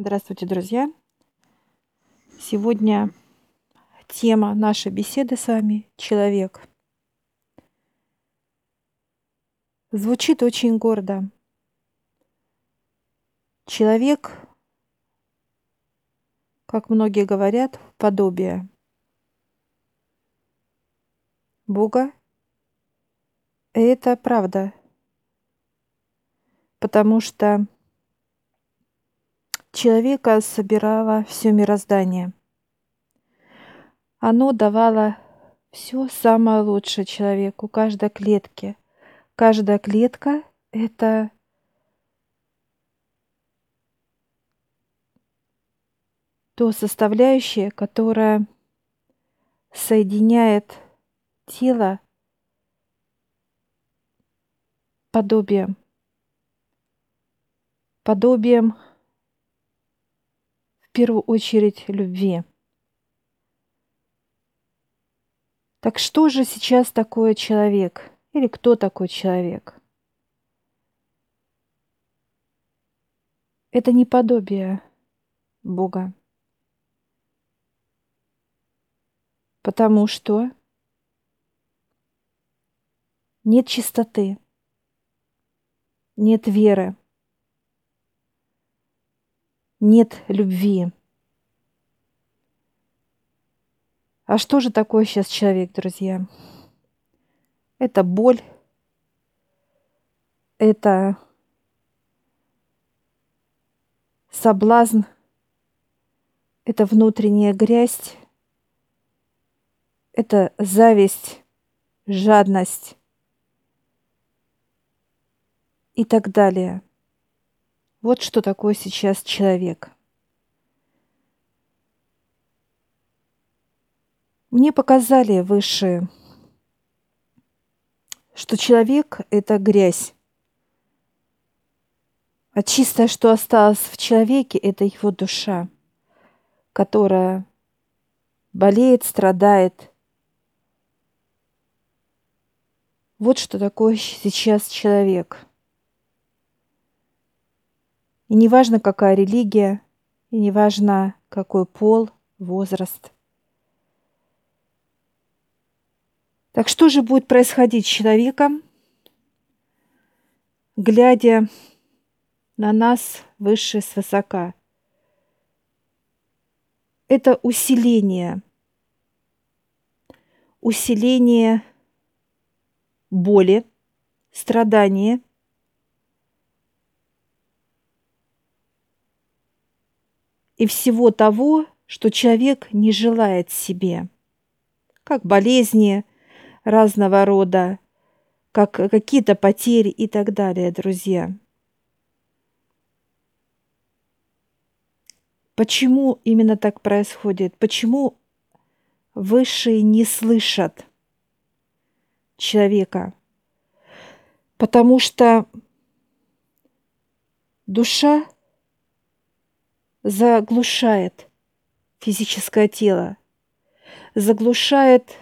Здравствуйте, друзья! Сегодня тема нашей беседы с вами – человек. Звучит очень гордо. Человек, как многие говорят, подобие Бога. И это правда, потому что человека собирало все мироздание. Оно давало все самое лучшее человеку, каждой клетке. Каждая клетка — это то составляющее, которое соединяет тело подобием. Подобием первую очередь любви. Так что же сейчас такое человек? Или кто такой человек? Это не подобие Бога. Потому что нет чистоты, нет веры, нет любви. А что же такое сейчас человек, друзья? Это боль, это соблазн, это внутренняя грязь, это зависть, жадность и так далее – вот что такое сейчас человек. Мне показали высшие, что человек — это грязь. А чистое, что осталось в человеке, это его душа, которая болеет, страдает. Вот что такое сейчас человек — и не важно, какая религия, и не важно, какой пол, возраст. Так что же будет происходить с человеком, глядя на нас выше свысока? Это усиление, усиление боли, страдания – и всего того, что человек не желает себе, как болезни разного рода, как какие-то потери и так далее, друзья. Почему именно так происходит? Почему высшие не слышат человека? Потому что душа заглушает физическое тело, заглушает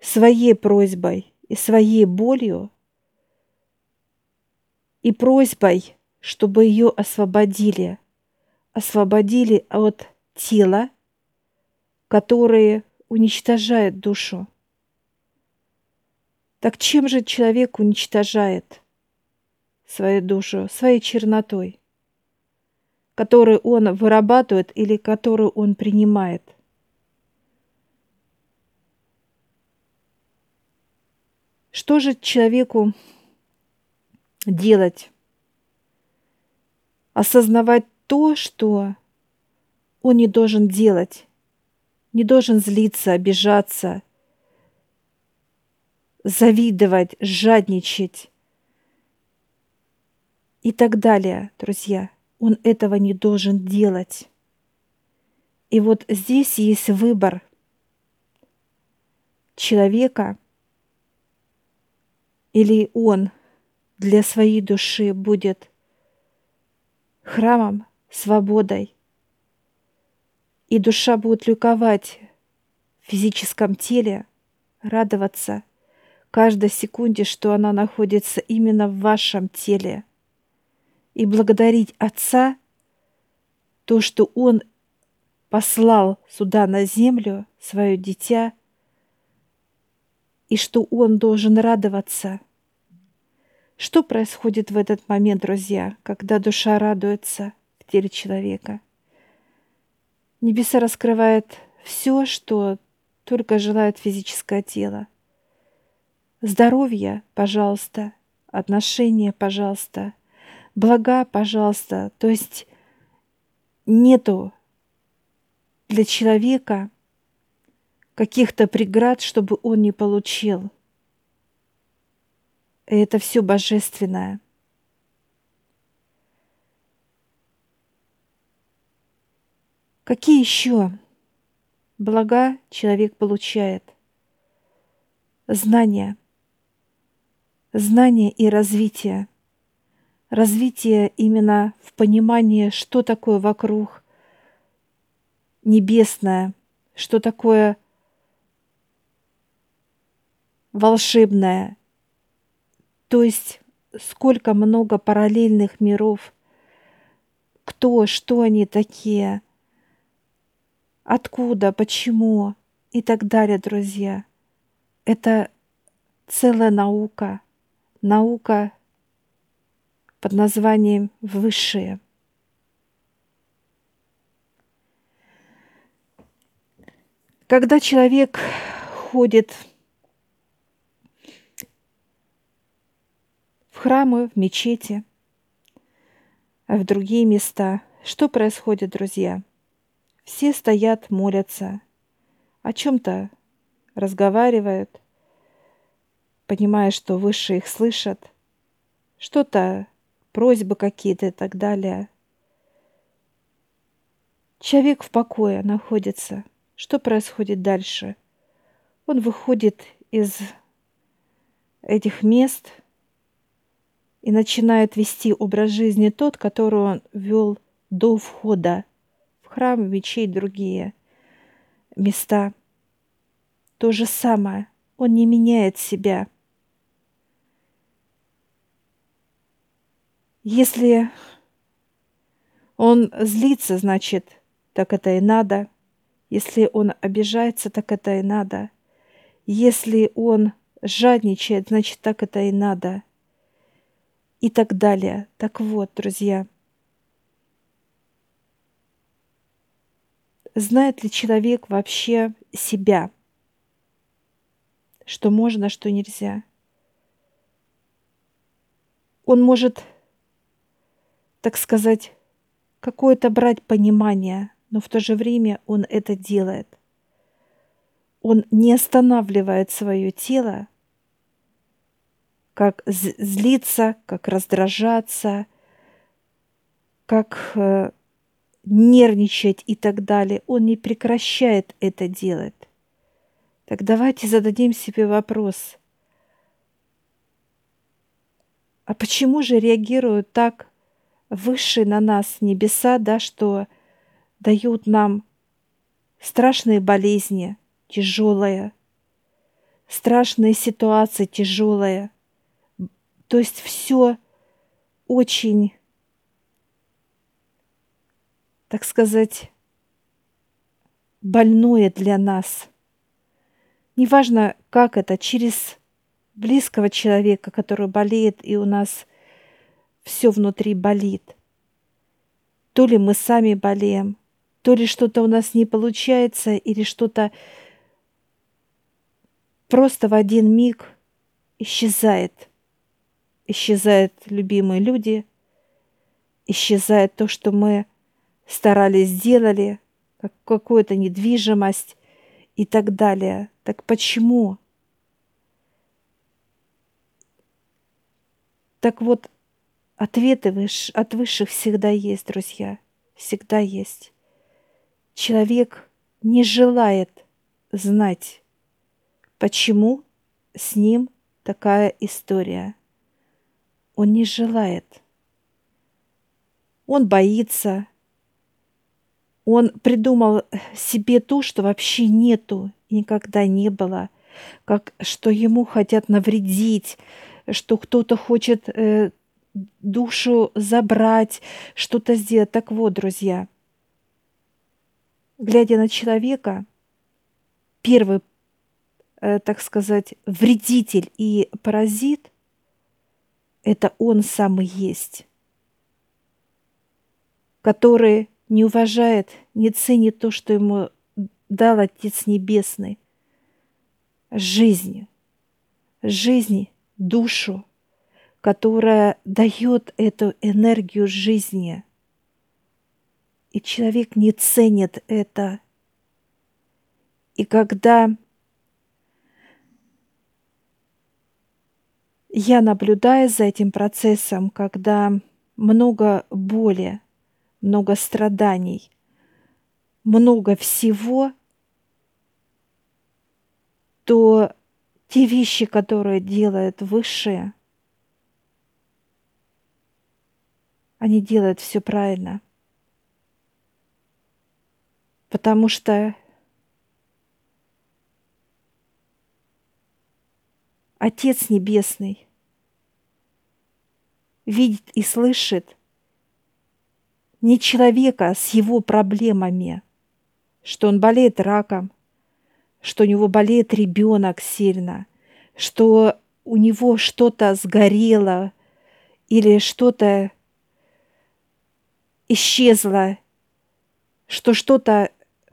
своей просьбой и своей болью и просьбой, чтобы ее освободили, освободили от тела, которое уничтожает душу. Так чем же человек уничтожает свою душу? Своей чернотой – который он вырабатывает или которую он принимает. Что же человеку делать? Осознавать то, что он не должен делать, не должен злиться, обижаться, завидовать, жадничать и так далее, друзья – он этого не должен делать. И вот здесь есть выбор человека, или он для своей души будет храмом, свободой, и душа будет люковать в физическом теле, радоваться каждой секунде, что она находится именно в вашем теле – и благодарить Отца то, что Он послал сюда на землю свое дитя, и что Он должен радоваться. Что происходит в этот момент, друзья, когда душа радуется в теле человека? Небеса раскрывает все, что только желает физическое тело. Здоровье, пожалуйста, отношения, пожалуйста, блага, пожалуйста. То есть нету для человека каких-то преград, чтобы он не получил. И это все божественное. Какие еще блага человек получает? Знания. Знание и развитие. Развитие именно в понимании, что такое вокруг небесное, что такое волшебное. То есть сколько много параллельных миров, кто, что они такие – откуда, почему и так далее, друзья. Это целая наука, наука под названием «Высшее». Когда человек ходит в храмы, в мечети, а в другие места, что происходит, друзья – все стоят, молятся, о чем-то разговаривают, понимая, что выше их слышат, что-то, просьбы какие-то и так далее. Человек в покое находится. Что происходит дальше? Он выходит из этих мест и начинает вести образ жизни тот, который он вел до входа храм, мечеть, другие места. То же самое. Он не меняет себя. Если он злится, значит, так это и надо. Если он обижается, так это и надо. Если он жадничает, значит, так это и надо. И так далее. Так вот, друзья – Знает ли человек вообще себя? Что можно, что нельзя? Он может, так сказать, какое-то брать понимание, но в то же время он это делает. Он не останавливает свое тело, как злиться, как раздражаться, как э, нервничать и так далее. Он не прекращает это делать. Так давайте зададим себе вопрос. А почему же реагируют так высшие на нас небеса, да, что дают нам страшные болезни, тяжелые, страшные ситуации, тяжелые. То есть все очень так сказать, больное для нас. Неважно, как это, через близкого человека, который болеет, и у нас все внутри болит. То ли мы сами болеем, то ли что-то у нас не получается, или что-то просто в один миг исчезает. Исчезают любимые люди, исчезает то, что мы старались, сделали, как какую-то недвижимость и так далее. Так почему? Так вот, ответы от высших всегда есть, друзья. Всегда есть. Человек не желает знать, почему с ним такая история. Он не желает. Он боится, он придумал себе то, что вообще нету, никогда не было, как что ему хотят навредить, что кто-то хочет э, душу забрать, что-то сделать. Так вот, друзья, глядя на человека, первый, э, так сказать, вредитель и паразит – это он сам и есть, который не уважает, не ценит то, что ему дал Отец Небесный. Жизнь, жизнь, душу, которая дает эту энергию жизни. И человек не ценит это. И когда я наблюдаю за этим процессом, когда много боли, много страданий, много всего, то те вещи, которые делают высшие, они делают все правильно. Потому что Отец Небесный видит и слышит не человека с его проблемами, что он болеет раком, что у него болеет ребенок сильно, что у него что-то сгорело или что-то исчезло, что что-то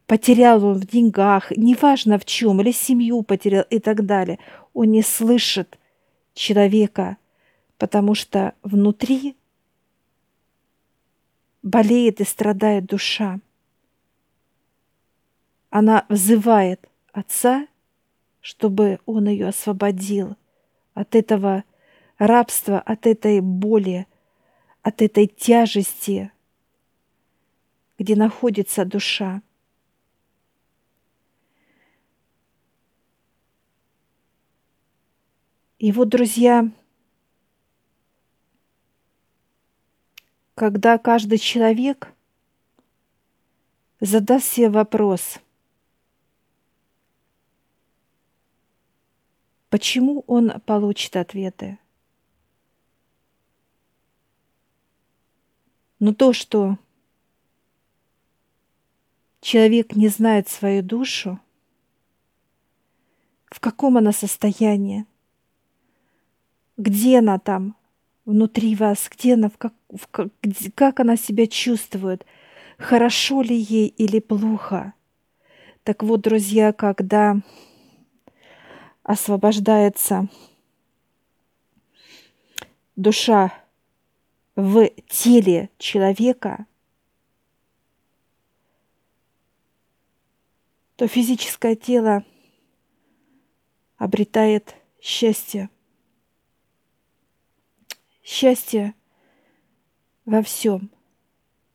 потерял он в деньгах, неважно в чем, или семью потерял и так далее. Он не слышит человека, потому что внутри болеет и страдает душа. Она взывает Отца, чтобы Он ее освободил от этого рабства, от этой боли, от этой тяжести, где находится душа. И вот, друзья, когда каждый человек задаст себе вопрос, почему он получит ответы. Но то, что человек не знает свою душу, в каком она состоянии, где она там внутри вас, где она, в как, в где, как она себя чувствует, хорошо ли ей или плохо. Так вот, друзья, когда освобождается душа в теле человека, то физическое тело обретает счастье. Счастье во всем,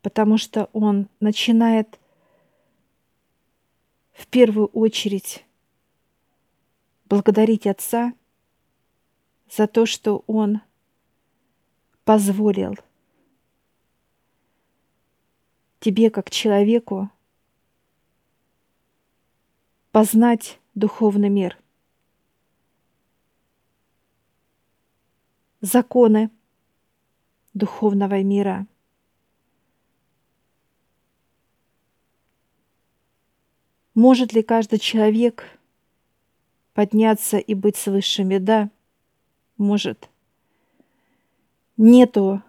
потому что он начинает в первую очередь благодарить Отца за то, что Он позволил тебе, как человеку, познать духовный мир, законы духовного мира. Может ли каждый человек подняться и быть с высшими, да, может. Нету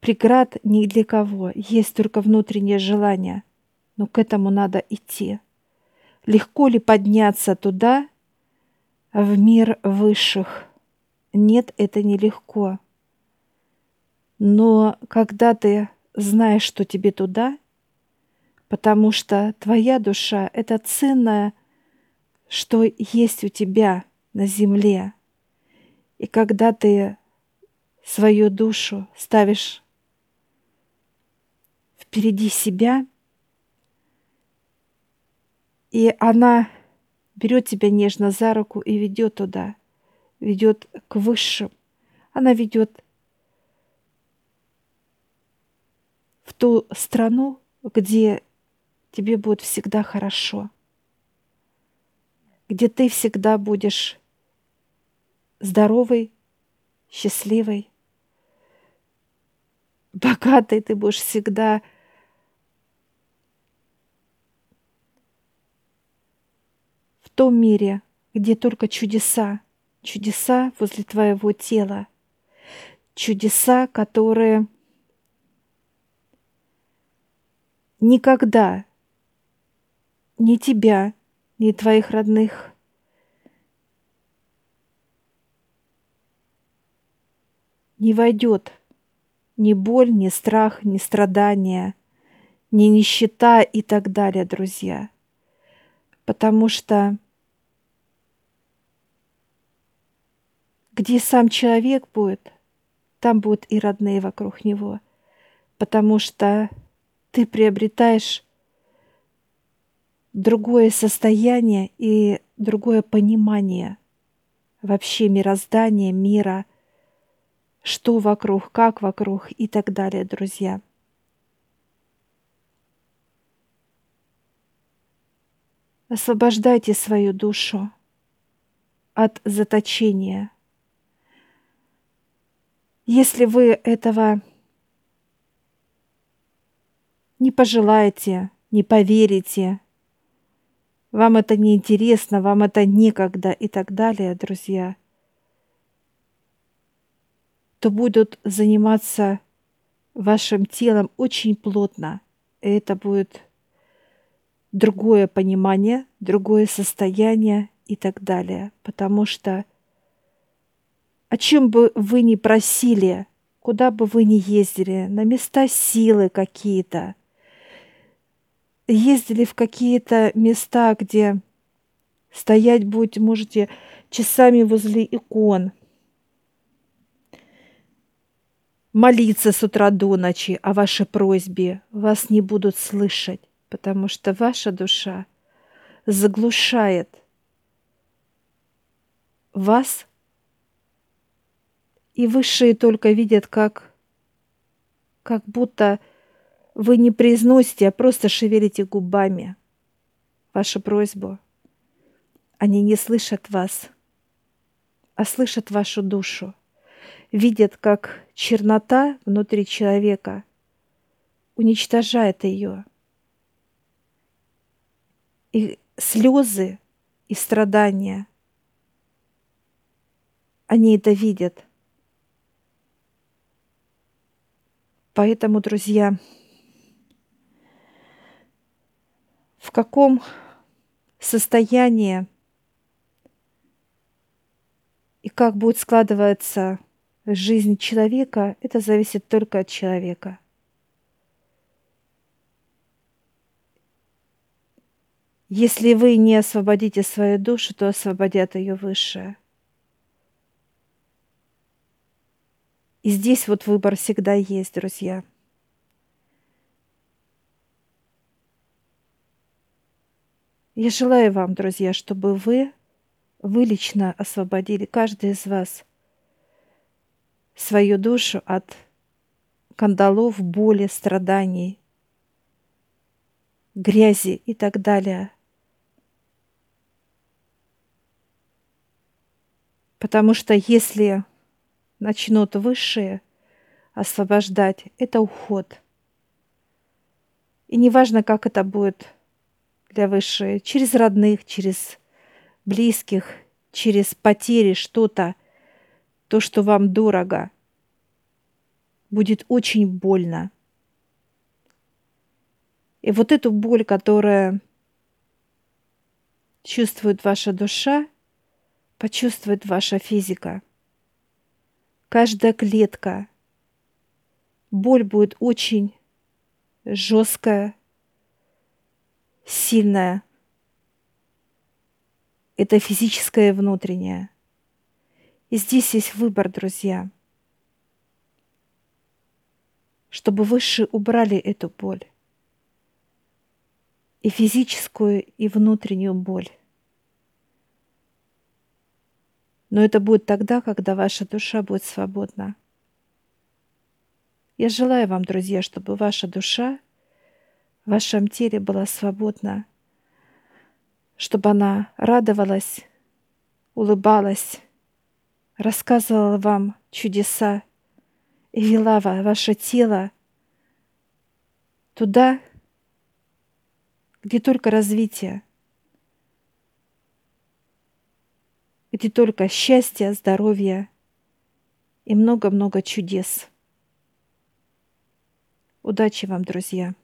преград ни для кого, есть только внутреннее желание, но к этому надо идти. Легко ли подняться туда, в мир высших? Нет, это нелегко. Но когда ты знаешь, что тебе туда, потому что твоя душа — это ценная что есть у тебя на земле. И когда ты свою душу ставишь впереди себя, и она берет тебя нежно за руку и ведет туда, ведет к высшим. Она ведет в ту страну, где тебе будет всегда хорошо где ты всегда будешь здоровый, счастливый, богатый, ты будешь всегда том мире, где только чудеса, чудеса возле твоего тела, чудеса, которые никогда ни тебя, ни твоих родных не войдет ни боль, ни страх, ни страдания, ни нищета и так далее, друзья. Потому что где сам человек будет, там будут и родные вокруг него. Потому что ты приобретаешь другое состояние и другое понимание вообще мироздания, мира – что вокруг, как вокруг и так далее, друзья. Освобождайте свою душу от заточения. Если вы этого не пожелаете, не поверите, вам это не интересно, вам это некогда и так далее, друзья – то будут заниматься вашим телом очень плотно. И это будет другое понимание, другое состояние и так далее. Потому что о чем бы вы ни просили, куда бы вы ни ездили, на места силы какие-то, ездили в какие-то места, где стоять будете, можете часами возле икон – молиться с утра до ночи о вашей просьбе, вас не будут слышать, потому что ваша душа заглушает вас, и высшие только видят, как, как будто вы не произносите, а просто шевелите губами вашу просьбу. Они не слышат вас, а слышат вашу душу видят, как чернота внутри человека уничтожает ее. И слезы и страдания, они это видят. Поэтому, друзья, в каком состоянии и как будет складываться жизнь человека, это зависит только от человека. Если вы не освободите свою душу, то освободят ее высшее. И здесь вот выбор всегда есть, друзья. Я желаю вам, друзья, чтобы вы, вы лично освободили, каждый из вас – свою душу от кандалов, боли, страданий, грязи и так далее. Потому что если начнут высшие освобождать, это уход. И неважно, как это будет для высших, через родных, через близких, через потери что-то – то, что вам дорого, будет очень больно. И вот эту боль, которая чувствует ваша душа, почувствует ваша физика. Каждая клетка. Боль будет очень жесткая, сильная. Это физическое и внутреннее. И здесь есть выбор, друзья. Чтобы высшие убрали эту боль. И физическую, и внутреннюю боль. Но это будет тогда, когда ваша душа будет свободна. Я желаю вам, друзья, чтобы ваша душа в вашем теле была свободна, чтобы она радовалась, улыбалась, рассказывала вам чудеса и вела ваше тело туда, где только развитие, где только счастье, здоровье и много-много чудес. Удачи вам, друзья!